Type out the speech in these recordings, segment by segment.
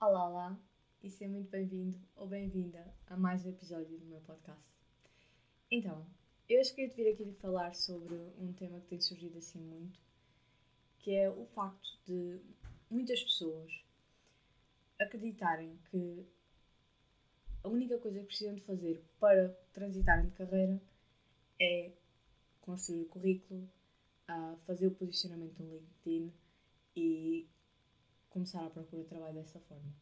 Olá, olá, e seja muito bem-vindo ou bem-vinda a mais um episódio do meu podcast. Então, eu queria vir aqui falar sobre um tema que tem surgido assim muito, que é o facto de muitas pessoas acreditarem que a única coisa que precisam de fazer para transitarem de carreira é construir o currículo, fazer o posicionamento no LinkedIn e começar a procura de trabalho dessa forma.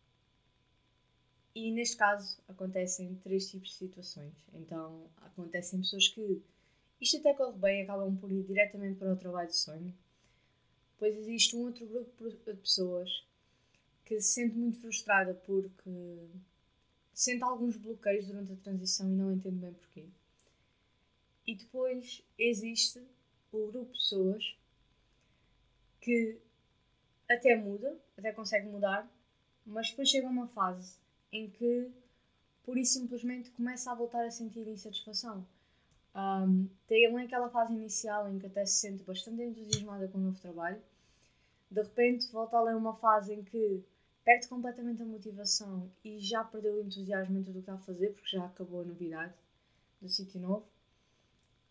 E neste caso acontecem três tipos de situações. Então acontecem pessoas que isto até corre bem, acabam por ir diretamente para o trabalho de sonho. Depois existe um outro grupo de pessoas que se sente muito frustrada porque sente alguns bloqueios durante a transição e não entende bem porquê. E depois existe o grupo de pessoas que até muda, até consegue mudar, mas depois chega uma fase em que por isso simplesmente começa a voltar a sentir insatisfação. Um, tem aquela fase inicial em que até se sente bastante entusiasmada com o novo trabalho, de repente volta a ler uma fase em que perde completamente a motivação e já perdeu o entusiasmo em tudo o que está a fazer porque já acabou a novidade do sítio novo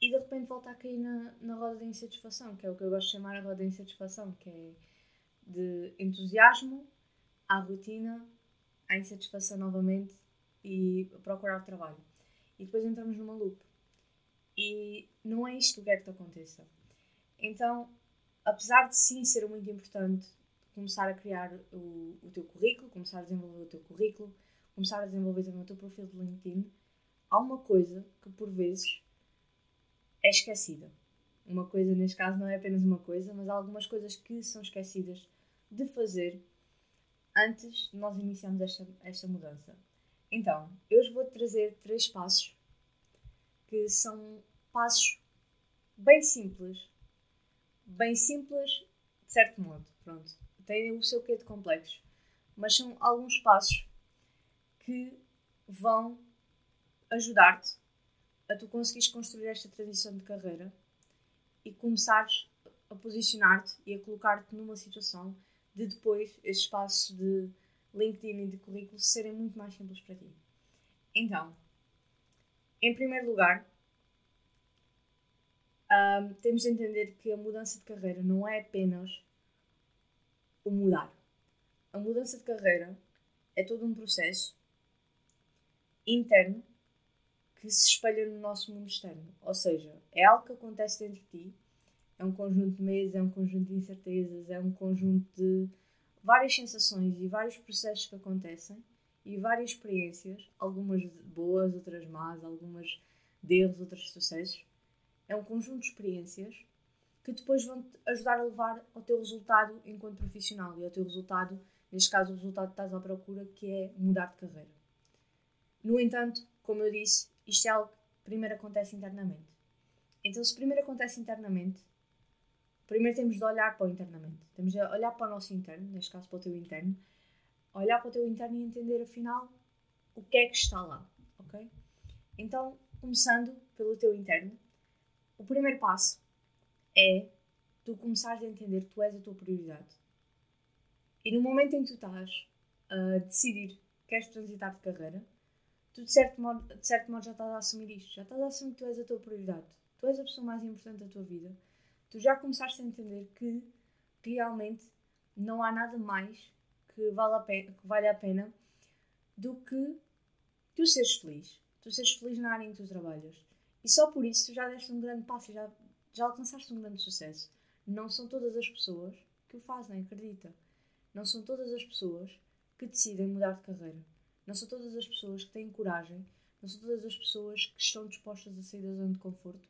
e de repente volta a cair na, na roda da insatisfação, que é o que eu gosto de chamar a roda da insatisfação, que é de entusiasmo à rotina, à insatisfação novamente e procurar trabalho. E depois entramos numa loop. E não é isto que eu quero que te aconteça. Então, apesar de sim ser muito importante começar a criar o, o teu currículo, começar a desenvolver o teu currículo, começar a desenvolver também o teu perfil de LinkedIn, há uma coisa que por vezes é esquecida. Uma coisa, neste caso, não é apenas uma coisa, mas há algumas coisas que são esquecidas de fazer antes de nós iniciarmos esta, esta mudança. Então, eu hoje vou trazer três passos que são passos bem simples. Bem simples, de certo modo, pronto. Tem o seu quê de complexo. Mas são alguns passos que vão ajudar-te a tu conseguires construir esta transição de carreira e começares a posicionar-te e a colocar-te numa situação de depois estes passos de LinkedIn e de currículo serem muito mais simples para ti. Então, em primeiro lugar, um, temos de entender que a mudança de carreira não é apenas o mudar. A mudança de carreira é todo um processo interno que se espelha no nosso mundo externo. Ou seja, é algo que acontece dentro de ti, é um conjunto de medos, é um conjunto de incertezas, é um conjunto de várias sensações e vários processos que acontecem e várias experiências, algumas boas, outras más, algumas de erros, outras de sucessos. É um conjunto de experiências que depois vão te ajudar a levar ao teu resultado enquanto profissional e ao teu resultado, neste caso, o resultado que estás à procura, que é mudar de carreira. No entanto, como eu disse, isto é algo que primeiro acontece internamente. Então, se primeiro acontece internamente, primeiro temos de olhar para o internamente. Temos de olhar para o nosso interno, neste caso para o teu interno, olhar para o teu interno e entender afinal o que é que está lá, ok? Então, começando pelo teu interno, o primeiro passo é tu começares a entender que tu és a tua prioridade. E no momento em que tu estás a decidir que queres transitar de carreira, tu de certo, modo, de certo modo já estás a assumir isto, já estás a assumir que tu és a tua prioridade, tu és a pessoa mais importante da tua vida, tu já começaste a entender que realmente não há nada mais que vale a pena, que vale a pena do que tu seres feliz, tu seres feliz na área em que tu trabalhas. E só por isso já deste um grande passo, já, já alcançaste um grande sucesso. Não são todas as pessoas que o fazem, acredita. Não são todas as pessoas que decidem mudar de carreira. Não são todas as pessoas que têm coragem, não são todas as pessoas que estão dispostas a sair da zona de conforto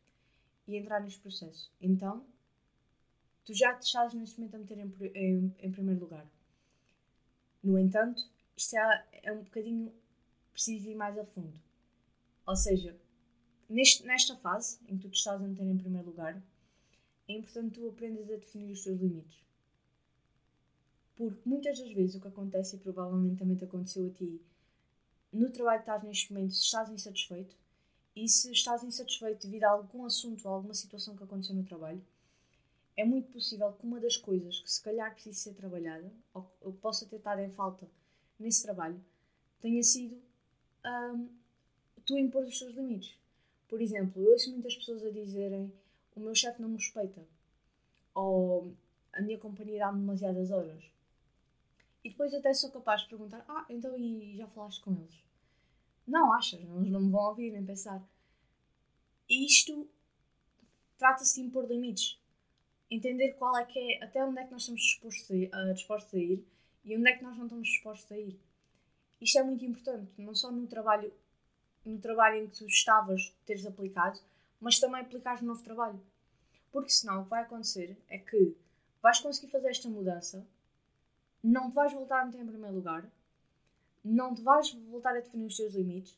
e entrar neste processo. Então, tu já te estás neste momento a meter em, em, em primeiro lugar. No entanto, isto é, é, um bocadinho preciso ir mais a fundo. Ou seja, neste, nesta fase em que tu te estás a meter em primeiro lugar, é importante tu aprendas a definir os teus limites. Porque muitas das vezes o que acontece, e provavelmente também te aconteceu a ti, no trabalho que estás neste momento, se estás insatisfeito e se estás insatisfeito devido a algum assunto ou alguma situação que aconteceu no trabalho, é muito possível que uma das coisas que se calhar precise ser trabalhada ou, possa ter estado em falta nesse trabalho tenha sido um, tu impor os teus limites. Por exemplo, eu ouço muitas pessoas a dizerem o meu chefe não me respeita ou a minha companhia dá-me demasiadas horas. E depois até sou capaz de perguntar, ah, então e já falaste com eles? Não, achas? Eles não me vão ouvir nem pensar. E isto trata-se de impor limites. Entender qual é que é, até onde é que nós estamos dispostos a ir, uh, dispostos a ir e onde é que nós não estamos dispostos a ir. Isto é muito importante, não só no trabalho, no trabalho em que tu estavas teres aplicado, mas também aplicares no novo trabalho. Porque senão o que vai acontecer é que vais conseguir fazer esta mudança, não te vais voltar a meter em primeiro lugar, não te vais voltar a definir os teus limites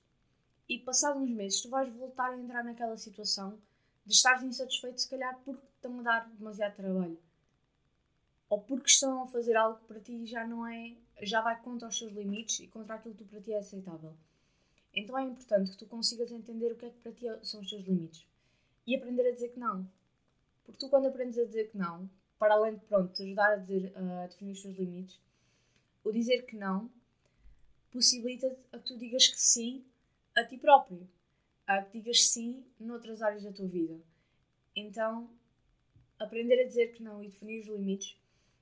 e passados uns meses tu vais voltar a entrar naquela situação de estares insatisfeito se calhar porque estão a dar demasiado trabalho. Ou porque estão a fazer algo que para ti já não é já vai contra os seus limites e contra aquilo que para ti é aceitável. Então é importante que tu consigas entender o que é que para ti são os teus limites. E aprender a dizer que não. Porque tu quando aprendes a dizer que não para além de pronto te ajudar a, dizer, a definir os teus limites o dizer que não possibilita a que tu digas que sim a ti próprio, a que digas sim noutras áreas da tua vida. Então, aprender a dizer que não e definir os limites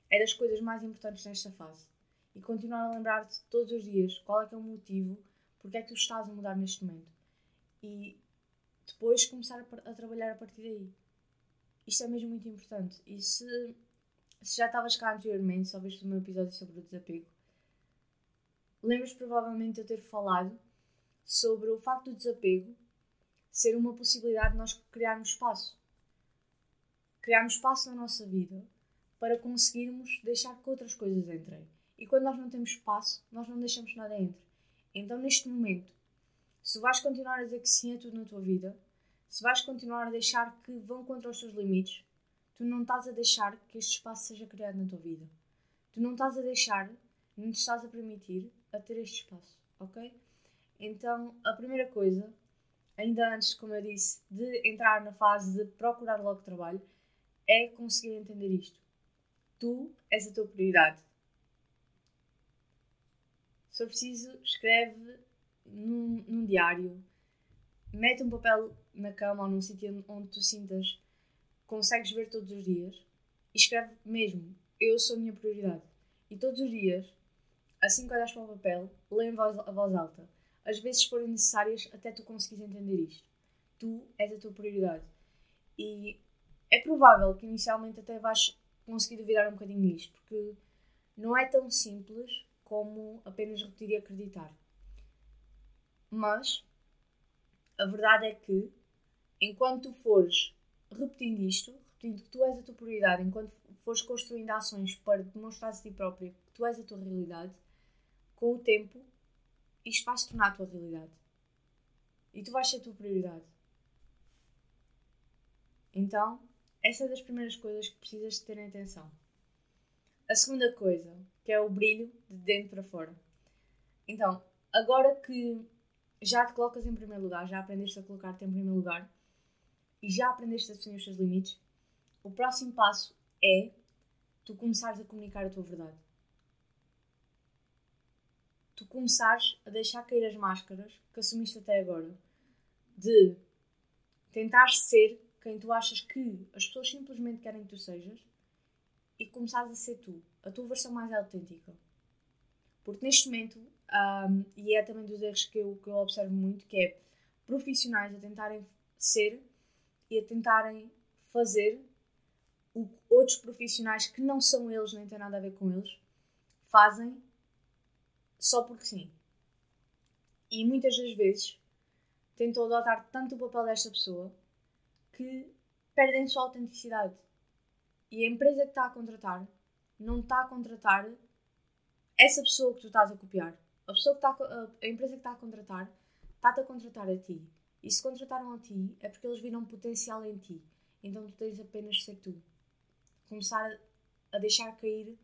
é das coisas mais importantes nesta fase. E continuar a lembrar-te todos os dias qual é que é o motivo, porque é que tu estás a mudar neste momento. E depois começar a, a trabalhar a partir daí. Isto é mesmo muito importante. E se, se já estavas cá anteriormente, só viste o meu episódio sobre o desapego, lembras provavelmente de eu ter falado sobre o facto do desapego ser uma possibilidade de nós criarmos espaço. Criarmos espaço na nossa vida para conseguirmos deixar que outras coisas entrem. E quando nós não temos espaço, nós não deixamos nada entre. Então, neste momento, se vais continuar a dizer que sim a tudo na tua vida, se vais continuar a deixar que vão contra os teus limites, tu não estás a deixar que este espaço seja criado na tua vida. Tu não estás a deixar, não te estás a permitir a ter este espaço, ok? Então, a primeira coisa, ainda antes, como eu disse, de entrar na fase de procurar logo trabalho, é conseguir entender isto. Tu és a tua prioridade. Se for preciso, escreve num, num diário, mete um papel na cama ou num sítio onde tu sintas consegues ver todos os dias e escreve mesmo: Eu sou a minha prioridade. E todos os dias Assim que olhas para o papel, lê em voz, a voz alta. Às vezes forem necessárias até tu conseguires entender isto. Tu és a tua prioridade. E é provável que inicialmente até vais conseguir duvidar um bocadinho isto, porque não é tão simples como apenas repetir e acreditar. Mas a verdade é que enquanto fores repetindo isto, repetindo que tu és a tua prioridade, enquanto fores construindo ações para demonstrar a ti própria que tu és a tua realidade, com o tempo, isto vai se tornar a tua realidade. E tu vais ser a tua prioridade. Então, essa é das primeiras coisas que precisas de ter em atenção. A segunda coisa, que é o brilho de dentro para fora. Então, agora que já te colocas em primeiro lugar, já aprendeste a colocar-te em primeiro lugar e já aprendeste a definir os teus limites, o próximo passo é tu começares a comunicar a tua verdade tu começares a deixar cair as máscaras que assumiste até agora. De tentar ser quem tu achas que as pessoas simplesmente querem que tu sejas e começares a ser tu, a tua versão mais autêntica. Porque neste momento, um, e é também dos erros que eu, que eu observo muito, que é profissionais a tentarem ser e a tentarem fazer o que outros profissionais que não são eles, nem têm nada a ver com eles, fazem só porque sim. E muitas das vezes tentam adotar tanto o papel desta pessoa que perdem sua autenticidade. E a empresa que está a contratar não está a contratar essa pessoa que tu estás a copiar. A, pessoa que está a, a empresa que está a contratar está-te a contratar a ti. E se contrataram a ti é porque eles viram potencial em ti. Então tu tens apenas de ser tu. Começar a deixar cair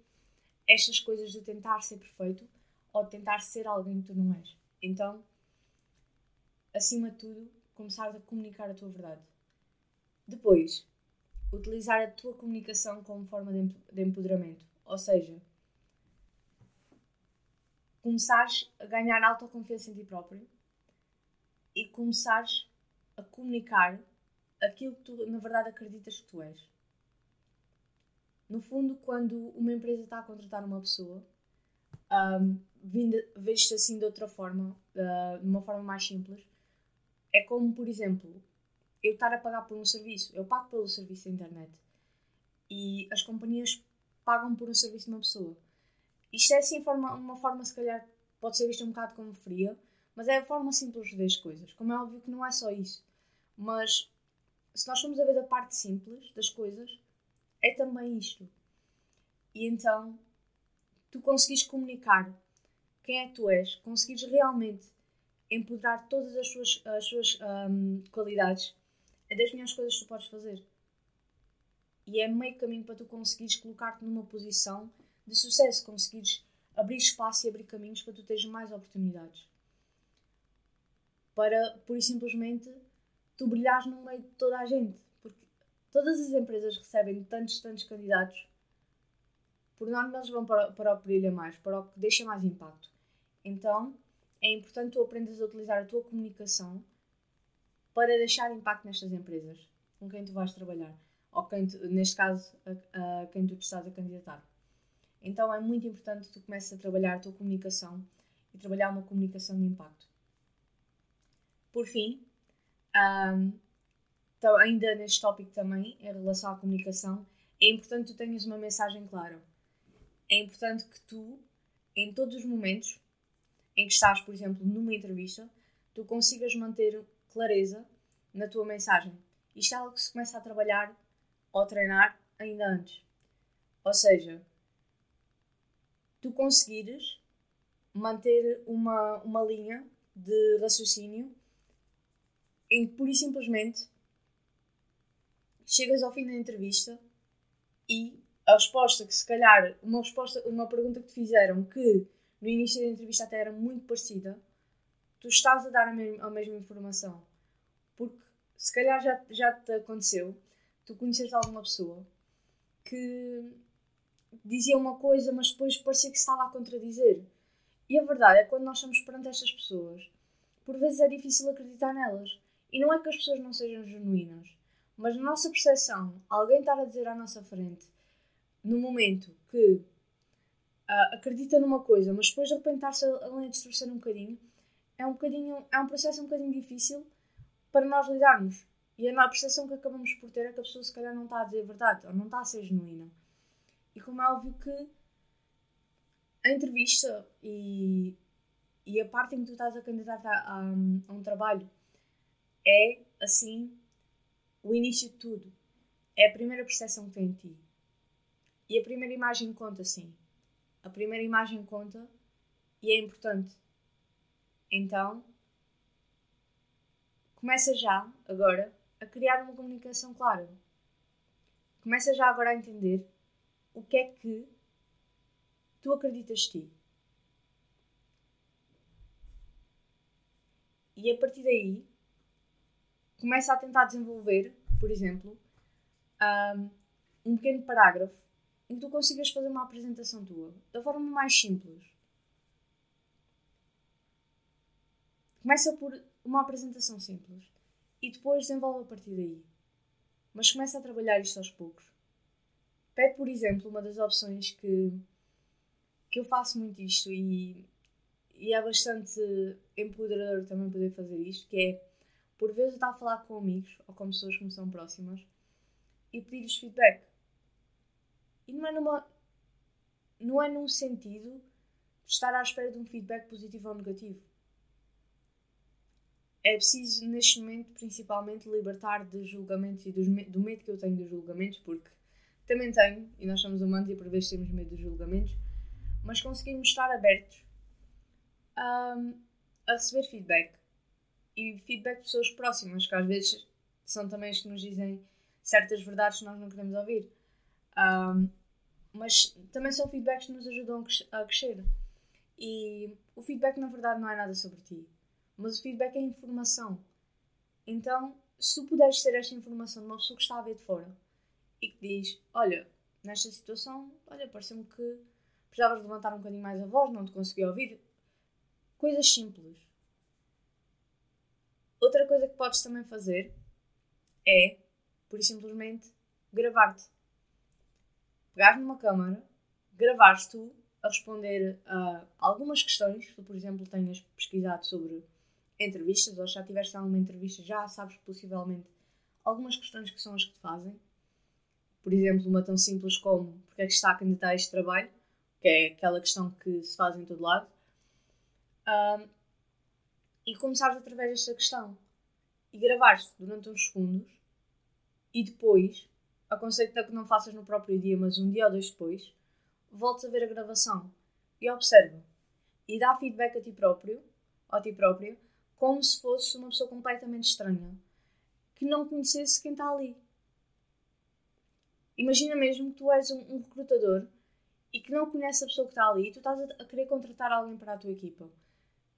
estas coisas de tentar ser perfeito ou tentar ser alguém que tu não és. Então, acima de tudo, começar a comunicar a tua verdade. Depois, utilizar a tua comunicação como forma de empoderamento. Ou seja, começares a ganhar autoconfiança em ti próprio e começares a comunicar aquilo que tu, na verdade, acreditas que tu és. No fundo, quando uma empresa está a contratar uma pessoa, um, visto assim de outra forma, uh, de uma forma mais simples, é como, por exemplo, eu estar a pagar por um serviço. Eu pago pelo serviço da internet. E as companhias pagam por um serviço de uma pessoa. Isto é assim forma, uma forma, se calhar, pode ser vista um bocado como fria, mas é a forma simples de ver as coisas. Como é óbvio que não é só isso. Mas se nós formos a ver da parte simples das coisas, é também isto. E então, tu conseguires comunicar quem é que tu és, conseguires realmente empoderar todas as suas, as suas um, qualidades, é das melhores coisas que tu podes fazer. E é meio caminho para tu conseguires colocar-te numa posição de sucesso, conseguires abrir espaço e abrir caminhos para tu teres mais oportunidades. Para, por e simplesmente, tu brilhares no meio de toda a gente. Porque todas as empresas recebem tantos, tantos candidatos. Por norma, eles vão para, para o que brilha mais, para o que deixa mais impacto. Então, é importante tu aprendas a utilizar a tua comunicação para deixar impacto nestas empresas com quem tu vais trabalhar. Ou quem tu, neste caso, a, a quem tu estás a candidatar. Então é muito importante que tu comeces a trabalhar a tua comunicação e trabalhar uma comunicação de impacto. Por fim, um, então, ainda neste tópico também, em relação à comunicação, é importante que tu tenhas uma mensagem clara. É importante que tu, em todos os momentos em que estás, por exemplo, numa entrevista, tu consigas manter clareza na tua mensagem. Isto é algo que se começa a trabalhar ou treinar ainda antes. Ou seja, tu conseguires manter uma, uma linha de raciocínio em que, pura e simplesmente, chegas ao fim da entrevista e a resposta que, se calhar, uma, resposta, uma pergunta que te fizeram que no início da entrevista até era muito parecida, tu estás a dar a a mesma informação. Porque, se calhar, já, já te aconteceu, tu conheces alguma pessoa que dizia uma coisa, mas depois parecia que estava a contradizer. E a verdade é que quando nós estamos perante estas pessoas, por vezes é difícil acreditar nelas. E não é que as pessoas não sejam genuínas, mas na nossa percepção, alguém estar a dizer à nossa frente, no momento que uh, acredita numa coisa, mas depois de repente está-se a, a distorcer um bocadinho, é um bocadinho, é um processo um bocadinho difícil para nós lidarmos. E a percepção que acabamos por ter é que a pessoa se calhar não está a dizer a verdade, ou não está a ser genuína. E como é óbvio que a entrevista e, e a parte em que tu estás a candidatar a, a, a um trabalho é, assim, o início de tudo. É a primeira percepção que tem em ti. E a primeira imagem conta, sim. A primeira imagem conta e é importante. Então, começa já, agora, a criar uma comunicação clara. Começa já agora a entender o que é que tu acreditas de ti. E a partir daí, começa a tentar desenvolver, por exemplo, um pequeno parágrafo em que tu consigas fazer uma apresentação tua da forma mais simples. Começa por uma apresentação simples e depois desenvolve a partir daí. Mas começa a trabalhar isto aos poucos. Pede, por exemplo, uma das opções que, que eu faço muito isto e, e é bastante empoderador também poder fazer isto, que é, por vezes, eu estar a falar com amigos ou com pessoas que me são próximas e pedir-lhes feedback. E não é numa... Não é num sentido estar à espera de um feedback positivo ou negativo. É preciso, neste momento, principalmente, libertar de julgamentos e do medo que eu tenho dos julgamentos, porque também tenho, e nós somos humanos e por vezes temos medo dos julgamentos, mas conseguimos estar abertos um, a receber feedback. E feedback de pessoas próximas, que às vezes são também as que nos dizem certas verdades que nós não queremos ouvir. Um, mas também são feedbacks que nos ajudam a crescer. E o feedback, na verdade, não é nada sobre ti, mas o feedback é informação. Então, se tu puderes ter esta informação de uma pessoa que está a ver de fora, e que diz: Olha, nesta situação, olha, pareceu-me que precisavas levantar um bocadinho mais a voz, não te consegui ouvir. Coisas simples. Outra coisa que podes também fazer é, por e simplesmente, gravar-te. Pegar numa câmara, gravares tu a responder a algumas questões que tu, por exemplo, tenhas pesquisado sobre entrevistas ou já tiveste alguma entrevista, já sabes possivelmente algumas questões que são as que te fazem. Por exemplo, uma tão simples como porque é que está a candidatar a este trabalho, que é aquela questão que se faz em todo lado. Um, e começares através desta questão e gravares durante uns segundos e depois, aconselho-te a que não faças no próprio dia, mas um dia ou dois depois, voltes a ver a gravação e observa e dá feedback a ti próprio, a ti própria, como se fosse uma pessoa completamente estranha que não conhecesse quem está ali. Imagina mesmo que tu és um, um recrutador e que não conhece a pessoa que está ali e tu estás a, a, querer contratar alguém para a tua equipa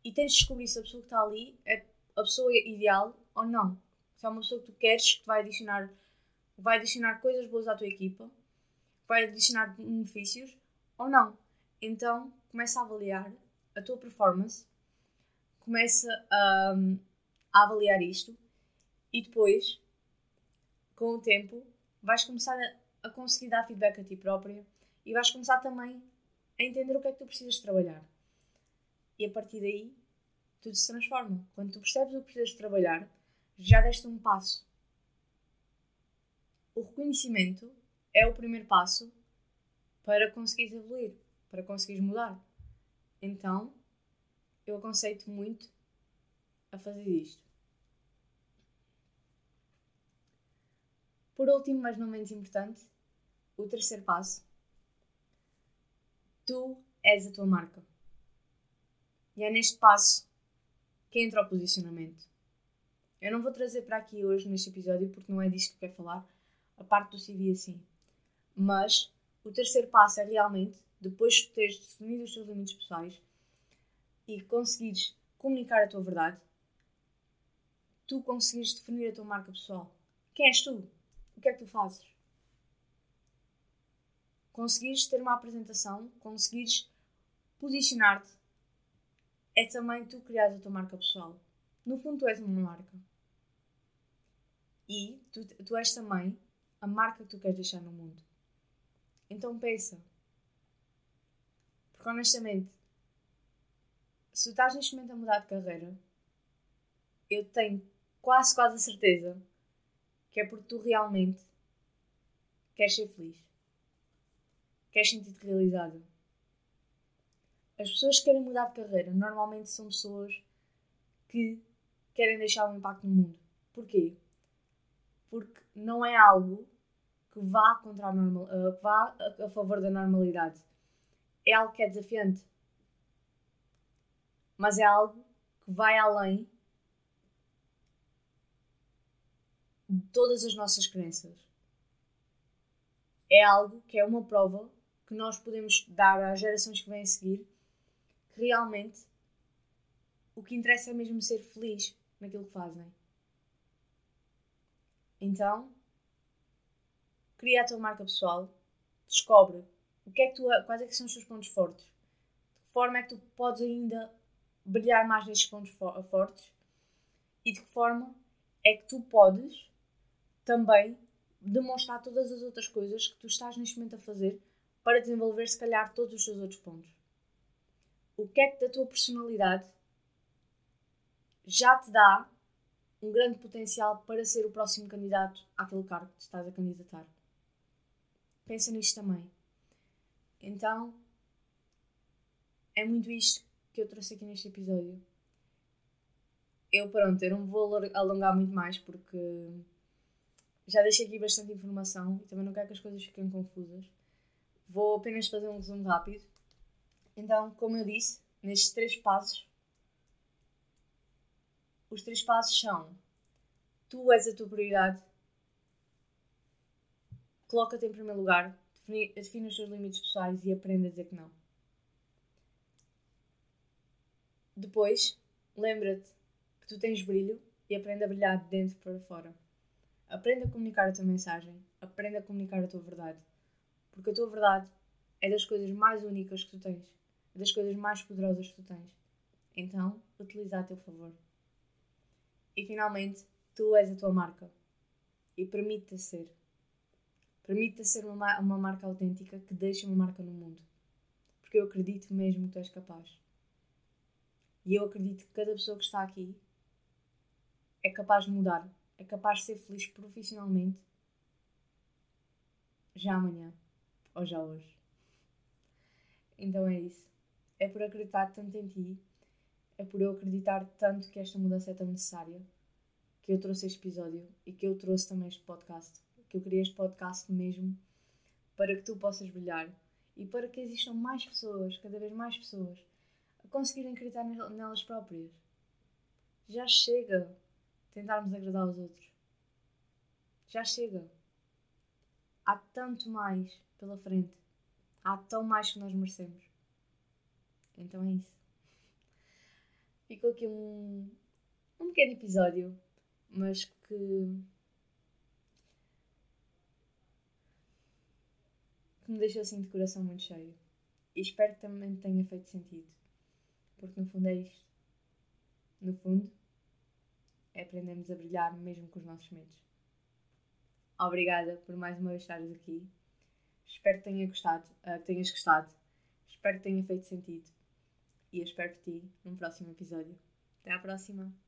e tens de descobrir se a pessoa que está ali é a pessoa ideal ou não. Se é uma pessoa que tu queres que vai adicionar, vai adicionar coisas boas à tua equipa, vai adicionar benefícios ou não. Então começa a avaliar a tua performance, começa a, a avaliar isto e depois, com o tempo, vais começar a, a conseguir dar feedback a ti própria e vais começar também a entender o que é que tu precisas trabalhar. E a partir daí, tudo se transforma. Quando tu percebes o que precisas trabalhar, já deste um passo. O reconhecimento é o primeiro passo para conseguires evoluir, para conseguires mudar. Então, eu aconselho-te muito a fazer isto. Por último, mas não menos importante, o terceiro passo. Tu és a tua marca. E é neste passo que entra o posicionamento. Eu não vou trazer para aqui hoje neste episódio porque não é disto que eu quero falar, a parte do CV assim. Mas o terceiro passo é realmente, depois de teres definido os teus limites pessoais e conseguires comunicar a tua verdade, tu conseguires definir a tua marca pessoal. Quem és tu? O que é que tu fazes? Conseguires ter uma apresentação, conseguires posicionar-te, é também tu criares a tua marca pessoal. No fundo, tu és uma marca. E tu, tu és também a marca que tu queres deixar no mundo. Então pensa. Porque honestamente, se tu estás neste momento a mudar de carreira, eu tenho quase, quase a certeza que é porque tu realmente queres ser feliz. Queres sentir-te realizada. As pessoas que querem mudar de carreira normalmente são pessoas que querem deixar um impacto no mundo. Porquê? Porque não é algo que vá, contra a normal, uh, que vá a, a favor da normalidade. É algo que é desafiante. Mas é algo que vai além de todas as nossas crenças. É algo que é uma prova que nós podemos dar às gerações que vêm a seguir que realmente o que interessa é mesmo ser feliz naquilo que fazem. Então, cria a tua marca pessoal, descobre o que é que tu, quais é que são os teus pontos fortes, de que forma é que tu podes ainda brilhar mais nestes pontos fortes e de que forma é que tu podes também demonstrar todas as outras coisas que tu estás neste momento a fazer para desenvolver, se calhar, todos os teus outros pontos. O que é que da tua personalidade já te dá um grande potencial para ser o próximo candidato àquele cargo que estás a candidatar? Pensa nisto também. Então, é muito isto que eu trouxe aqui neste episódio. Eu, pronto, eu não vou alongar muito mais porque já deixei aqui bastante informação e também não quero que as coisas fiquem confusas. Vou apenas fazer um resumo rápido. Então, como eu disse, nestes três passos, os três passos são: tu és a tua prioridade, coloca-te em primeiro lugar, define, define os teus limites pessoais e aprenda a dizer que não. Depois, lembra-te que tu tens brilho e aprenda a brilhar de dentro para fora. Aprenda a comunicar a tua mensagem, aprenda a comunicar a tua verdade. Porque a tua verdade é das coisas mais únicas que tu tens, é das coisas mais poderosas que tu tens. Então, utiliza a teu favor. E finalmente, tu és a tua marca. E permite-te ser. Permite-te ser uma, uma marca autêntica que deixe uma marca no mundo. Porque eu acredito mesmo que tu és capaz. E eu acredito que cada pessoa que está aqui é capaz de mudar, é capaz de ser feliz profissionalmente já amanhã ou já hoje. Então é isso. É por acreditar tanto em ti, é por eu acreditar tanto que esta mudança é tão necessária que eu trouxe este episódio e que eu trouxe também este podcast. Que eu criei este podcast mesmo para que tu possas brilhar e para que existam mais pessoas, cada vez mais pessoas, conseguirem acreditar nelas próprias. Já chega tentarmos agradar aos outros. Já chega. Há tanto mais pela frente. Há tão mais que nós merecemos. Então é isso. Ficou aqui um, um pequeno episódio mas que, que me deixou assim de coração muito cheio. E espero que também tenha feito sentido, porque no fundo é isto. No fundo, é aprendermos a brilhar mesmo com os nossos medos. Obrigada por mais uma vez estares aqui. Espero que tenha gostado, uh, que tenhas gostado. Espero que tenha feito sentido. E eu espero por ti num próximo episódio. Até à próxima!